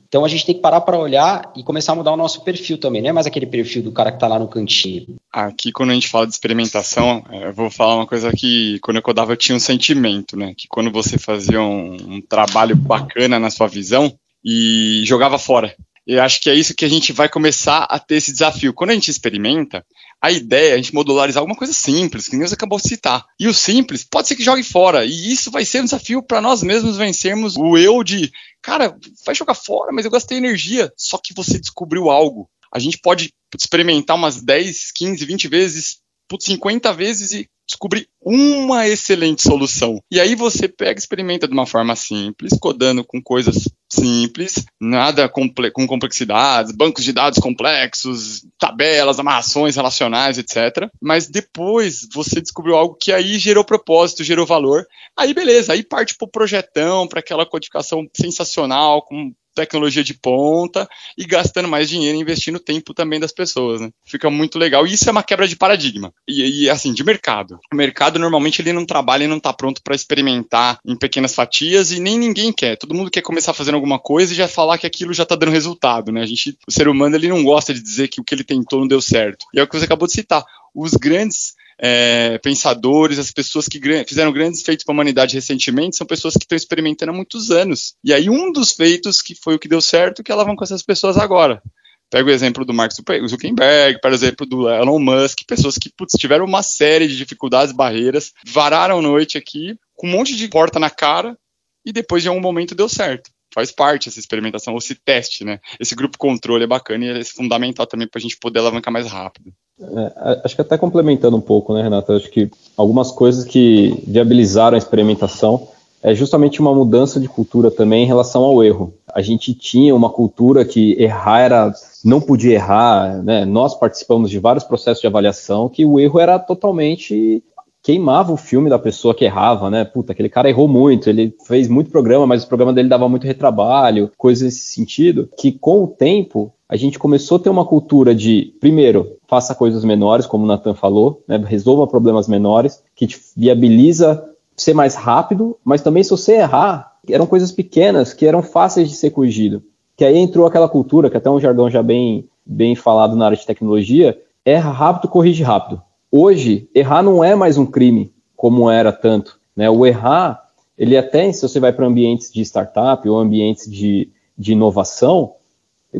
Então a gente tem que parar para olhar e começar a mudar o nosso perfil também, não é mais aquele perfil do cara que está lá no cantinho. Aqui, quando a gente fala de experimentação, é, eu vou falar uma coisa que quando eu codava eu tinha um sentimento, né? Que quando você fazia um, um trabalho bacana na sua visão e jogava fora. Eu acho que é isso que a gente vai começar a ter esse desafio. Quando a gente experimenta, a ideia é a gente modularizar alguma coisa simples, que nem você acabou de citar. E o simples pode ser que jogue fora. E isso vai ser um desafio para nós mesmos vencermos o eu de, cara, vai jogar fora, mas eu gastei energia. Só que você descobriu algo. A gente pode experimentar umas 10, 15, 20 vezes, 50 vezes e descobrir uma excelente solução. E aí você pega experimenta de uma forma simples, codando com coisas simples, nada comple com complexidades, bancos de dados complexos, tabelas, amarrações relacionais, etc. Mas depois você descobriu algo que aí gerou propósito, gerou valor. Aí beleza, aí parte para o projetão, para aquela codificação sensacional, com tecnologia de ponta e gastando mais dinheiro investindo tempo também das pessoas, né? Fica muito legal. E isso é uma quebra de paradigma. E, e assim, de mercado. O mercado normalmente ele não trabalha e não está pronto para experimentar em pequenas fatias e nem ninguém quer. Todo mundo quer começar fazendo alguma coisa e já falar que aquilo já está dando resultado, né? A gente, o ser humano, ele não gosta de dizer que o que ele tentou não deu certo. E é o que você acabou de citar. Os grandes é, pensadores, as pessoas que fizeram grandes feitos para a humanidade recentemente, são pessoas que estão experimentando há muitos anos. E aí um dos feitos que foi o que deu certo, que com essas pessoas agora. Pega o exemplo do Mark Zuckerberg, por exemplo, do Elon Musk, pessoas que putz, tiveram uma série de dificuldades, barreiras, vararam noite aqui, com um monte de porta na cara, e depois de algum momento deu certo faz parte essa experimentação, ou esse teste, né? Esse grupo controle é bacana e é fundamental também para a gente poder alavancar mais rápido. É, acho que até complementando um pouco, né, Renato? Acho que algumas coisas que viabilizaram a experimentação é justamente uma mudança de cultura também em relação ao erro. A gente tinha uma cultura que errar era não podia errar, né? Nós participamos de vários processos de avaliação que o erro era totalmente queimava o filme da pessoa que errava, né? Puta, aquele cara errou muito, ele fez muito programa, mas o programa dele dava muito retrabalho, coisas nesse sentido, que com o tempo a gente começou a ter uma cultura de, primeiro, faça coisas menores, como o Nathan falou, né? resolva problemas menores, que te viabiliza ser mais rápido, mas também se você errar, eram coisas pequenas que eram fáceis de ser corrigido. Que aí entrou aquela cultura, que até um jargão já bem, bem falado na área de tecnologia, erra rápido, corrige rápido. Hoje, errar não é mais um crime, como era tanto. Né? O errar, ele até, se você vai para ambientes de startup ou ambientes de, de inovação,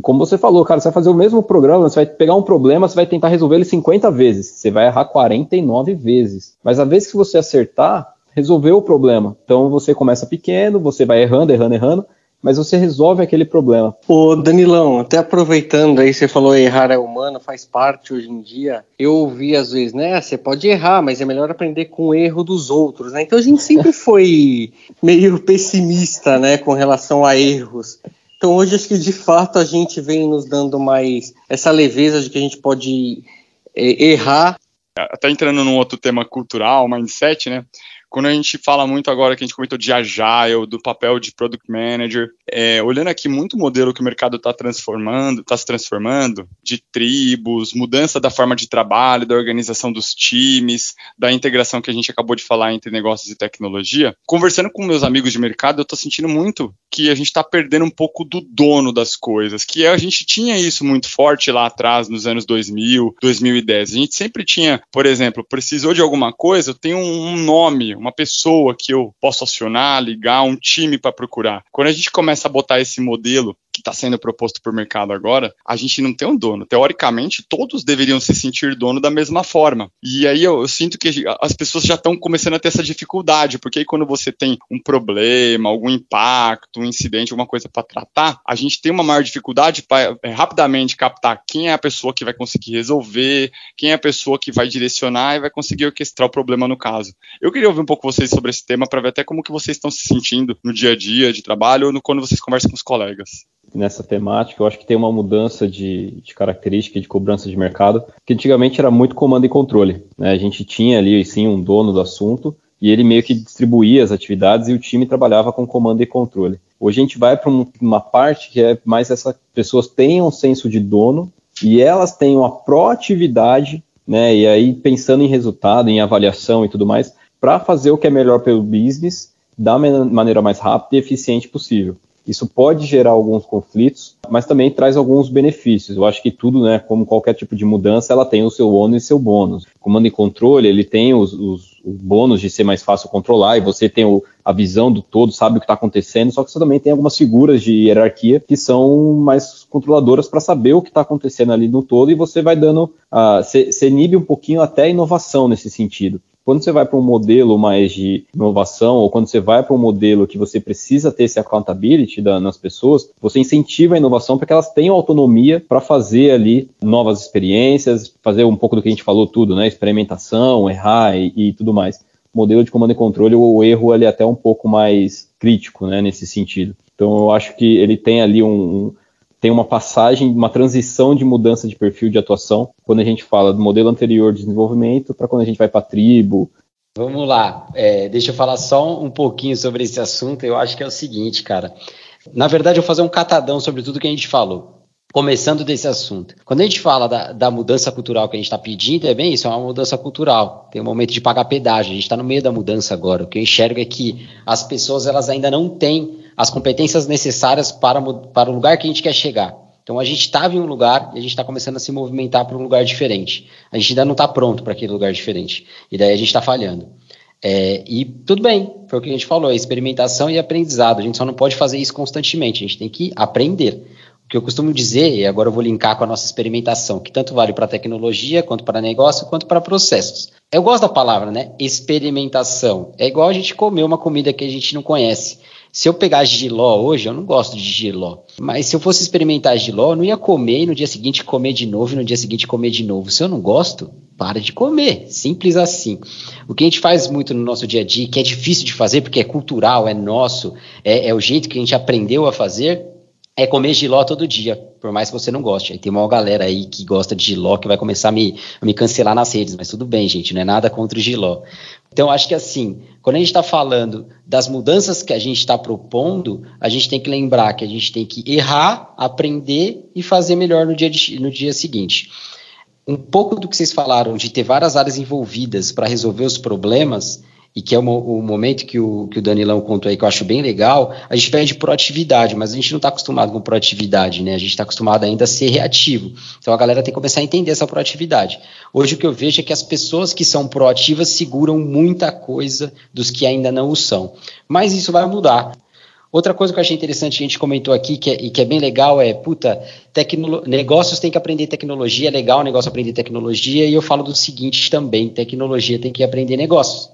como você falou, cara, você vai fazer o mesmo programa, você vai pegar um problema, você vai tentar resolver ele 50 vezes, você vai errar 49 vezes. Mas a vez que você acertar, resolver o problema. Então você começa pequeno, você vai errando, errando, errando, mas você resolve aquele problema. Ô Danilão, até aproveitando aí, você falou errar é humano, faz parte hoje em dia. Eu ouvi às vezes, né? Você pode errar, mas é melhor aprender com o erro dos outros, né? Então a gente sempre foi meio pessimista, né, com relação a erros. Então hoje acho que de fato a gente vem nos dando mais essa leveza de que a gente pode é, errar. Até entrando num outro tema cultural, mindset, né? Quando a gente fala muito agora que a gente comentou de agile, do papel de product manager, é, olhando aqui muito o modelo que o mercado está transformando, está se transformando, de tribos, mudança da forma de trabalho, da organização dos times, da integração que a gente acabou de falar entre negócios e tecnologia. Conversando com meus amigos de mercado, eu estou sentindo muito que a gente está perdendo um pouco do dono das coisas, que a gente tinha isso muito forte lá atrás, nos anos 2000, 2010. A gente sempre tinha, por exemplo, precisou de alguma coisa, tenho um nome, uma pessoa que eu posso acionar, ligar, um time para procurar. Quando a gente começa a botar esse modelo que está sendo proposto por mercado agora, a gente não tem um dono. Teoricamente, todos deveriam se sentir dono da mesma forma. E aí eu, eu sinto que as pessoas já estão começando a ter essa dificuldade, porque aí quando você tem um problema, algum impacto, um incidente, alguma coisa para tratar, a gente tem uma maior dificuldade para é, rapidamente captar quem é a pessoa que vai conseguir resolver, quem é a pessoa que vai direcionar e vai conseguir orquestrar o problema no caso. Eu queria ouvir um pouco vocês sobre esse tema para ver até como que vocês estão se sentindo no dia a dia de trabalho ou no, quando vocês conversam com os colegas nessa temática. Eu acho que tem uma mudança de, de característica de cobrança de mercado, que antigamente era muito comando e controle. Né? A gente tinha ali, sim, um dono do assunto, e ele meio que distribuía as atividades e o time trabalhava com comando e controle. Hoje a gente vai para uma parte que é mais essas pessoas tenham um senso de dono e elas tenham a proatividade, né? E aí pensando em resultado, em avaliação e tudo mais, para fazer o que é melhor pelo business da maneira mais rápida e eficiente possível. Isso pode gerar alguns conflitos, mas também traz alguns benefícios. Eu acho que tudo, né, como qualquer tipo de mudança, ela tem o seu ônus e seu bônus. Comando e controle, ele tem os, os, bônus de ser mais fácil controlar e você tem o, a visão do todo, sabe o que está acontecendo, só que você também tem algumas figuras de hierarquia que são mais controladoras para saber o que está acontecendo ali no todo e você vai dando, você uh, inibe um pouquinho até a inovação nesse sentido. Quando você vai para um modelo mais de inovação, ou quando você vai para um modelo que você precisa ter esse accountability da, nas pessoas, você incentiva a inovação para que elas tenham autonomia para fazer ali novas experiências, fazer um pouco do que a gente falou tudo, né? Experimentação, errar e, e tudo mais. modelo de comando e controle, o erro ele é até um pouco mais crítico, né, nesse sentido. Então eu acho que ele tem ali um, tem uma passagem, uma transição de mudança de perfil de atuação quando a gente fala do modelo anterior de desenvolvimento para quando a gente vai para a tribo. Vamos lá, é, deixa eu falar só um pouquinho sobre esse assunto. Eu acho que é o seguinte, cara. Na verdade, eu vou fazer um catadão sobre tudo que a gente falou. Começando desse assunto. Quando a gente fala da, da mudança cultural que a gente está pedindo, é bem isso, é uma mudança cultural. Tem um momento de pagar pedágio, a gente está no meio da mudança agora. O que eu enxergo é que as pessoas elas ainda não têm as competências necessárias para, para o lugar que a gente quer chegar. Então a gente estava em um lugar e a gente está começando a se movimentar para um lugar diferente. A gente ainda não está pronto para aquele lugar diferente. E daí a gente está falhando. É, e tudo bem, foi o que a gente falou, é experimentação e aprendizado. A gente só não pode fazer isso constantemente, a gente tem que aprender. O que eu costumo dizer, e agora eu vou linkar com a nossa experimentação, que tanto vale para tecnologia, quanto para negócio, quanto para processos. Eu gosto da palavra, né? Experimentação. É igual a gente comer uma comida que a gente não conhece. Se eu pegar giló hoje, eu não gosto de giló. Mas se eu fosse experimentar giló, eu não ia comer e no dia seguinte comer de novo e no dia seguinte comer de novo. Se eu não gosto, para de comer. Simples assim. O que a gente faz muito no nosso dia a dia, que é difícil de fazer porque é cultural, é nosso, é, é o jeito que a gente aprendeu a fazer, é comer giló todo dia, por mais que você não goste. Aí tem uma galera aí que gosta de giló que vai começar a me, a me cancelar nas redes, mas tudo bem, gente, não é nada contra o giló. Então, acho que assim, quando a gente está falando das mudanças que a gente está propondo, a gente tem que lembrar que a gente tem que errar, aprender e fazer melhor no dia, de, no dia seguinte. Um pouco do que vocês falaram de ter várias áreas envolvidas para resolver os problemas, e que é o, o, momento que o, que o Danilão contou aí, que eu acho bem legal, a gente pede proatividade, mas a gente não está acostumado com proatividade, né? A gente está acostumado ainda a ser reativo. Então a galera tem que começar a entender essa proatividade. Hoje o que eu vejo é que as pessoas que são proativas seguram muita coisa dos que ainda não o são. Mas isso vai mudar. Outra coisa que eu achei interessante, a gente comentou aqui, que é, e que é bem legal, é, puta, negócios têm que aprender tecnologia, é legal o negócio aprender tecnologia, e eu falo do seguinte também, tecnologia tem que aprender negócios.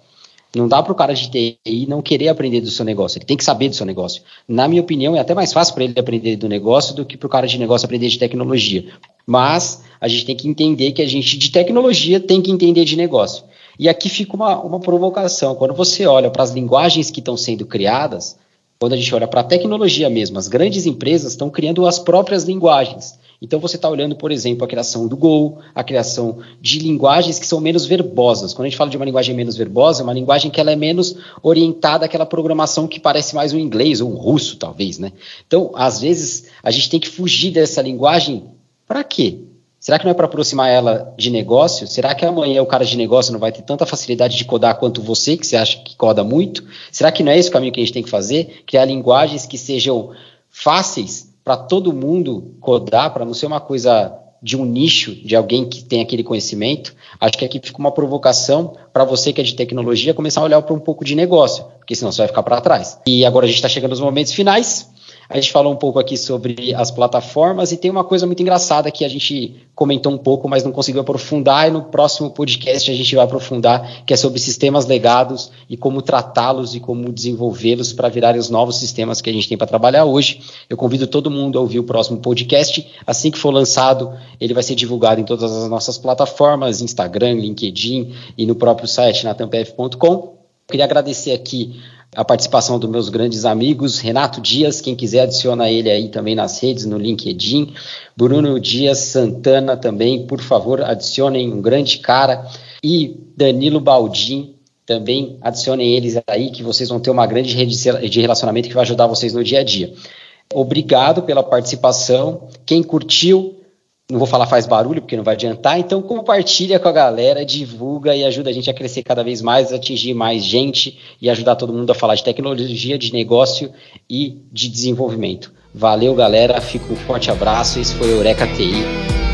Não dá para o cara de TI não querer aprender do seu negócio, ele tem que saber do seu negócio. Na minha opinião, é até mais fácil para ele aprender do negócio do que para o cara de negócio aprender de tecnologia. Mas a gente tem que entender que a gente de tecnologia tem que entender de negócio. E aqui fica uma, uma provocação. Quando você olha para as linguagens que estão sendo criadas, quando a gente olha para a tecnologia mesmo, as grandes empresas estão criando as próprias linguagens. Então você está olhando, por exemplo, a criação do Go, a criação de linguagens que são menos verbosas. Quando a gente fala de uma linguagem menos verbosa, é uma linguagem que ela é menos orientada àquela programação que parece mais o inglês ou o russo, talvez, né? Então, às vezes, a gente tem que fugir dessa linguagem para quê? Será que não é para aproximar ela de negócio? Será que amanhã o cara de negócio não vai ter tanta facilidade de codar quanto você, que você acha que coda muito? Será que não é esse o caminho que a gente tem que fazer? Criar linguagens que sejam fáceis para todo mundo codar, para não ser uma coisa de um nicho, de alguém que tem aquele conhecimento. Acho que aqui fica uma provocação para você que é de tecnologia começar a olhar para um pouco de negócio, porque senão você vai ficar para trás. E agora a gente está chegando nos momentos finais. A gente falou um pouco aqui sobre as plataformas e tem uma coisa muito engraçada que a gente comentou um pouco, mas não conseguiu aprofundar, e no próximo podcast a gente vai aprofundar, que é sobre sistemas legados e como tratá-los e como desenvolvê-los para virarem os novos sistemas que a gente tem para trabalhar hoje. Eu convido todo mundo a ouvir o próximo podcast. Assim que for lançado, ele vai ser divulgado em todas as nossas plataformas, Instagram, LinkedIn e no próprio site natampf.com. Queria agradecer aqui a participação dos meus grandes amigos, Renato Dias, quem quiser adiciona ele aí também nas redes, no LinkedIn, Bruno Dias Santana também, por favor, adicionem um grande cara, e Danilo Baldim, também adicionem eles aí, que vocês vão ter uma grande rede de relacionamento que vai ajudar vocês no dia a dia. Obrigado pela participação. Quem curtiu, não vou falar faz barulho, porque não vai adiantar, então compartilha com a galera, divulga e ajuda a gente a crescer cada vez mais, atingir mais gente e ajudar todo mundo a falar de tecnologia, de negócio e de desenvolvimento. Valeu, galera, fica um forte abraço, esse foi o Eureka TI.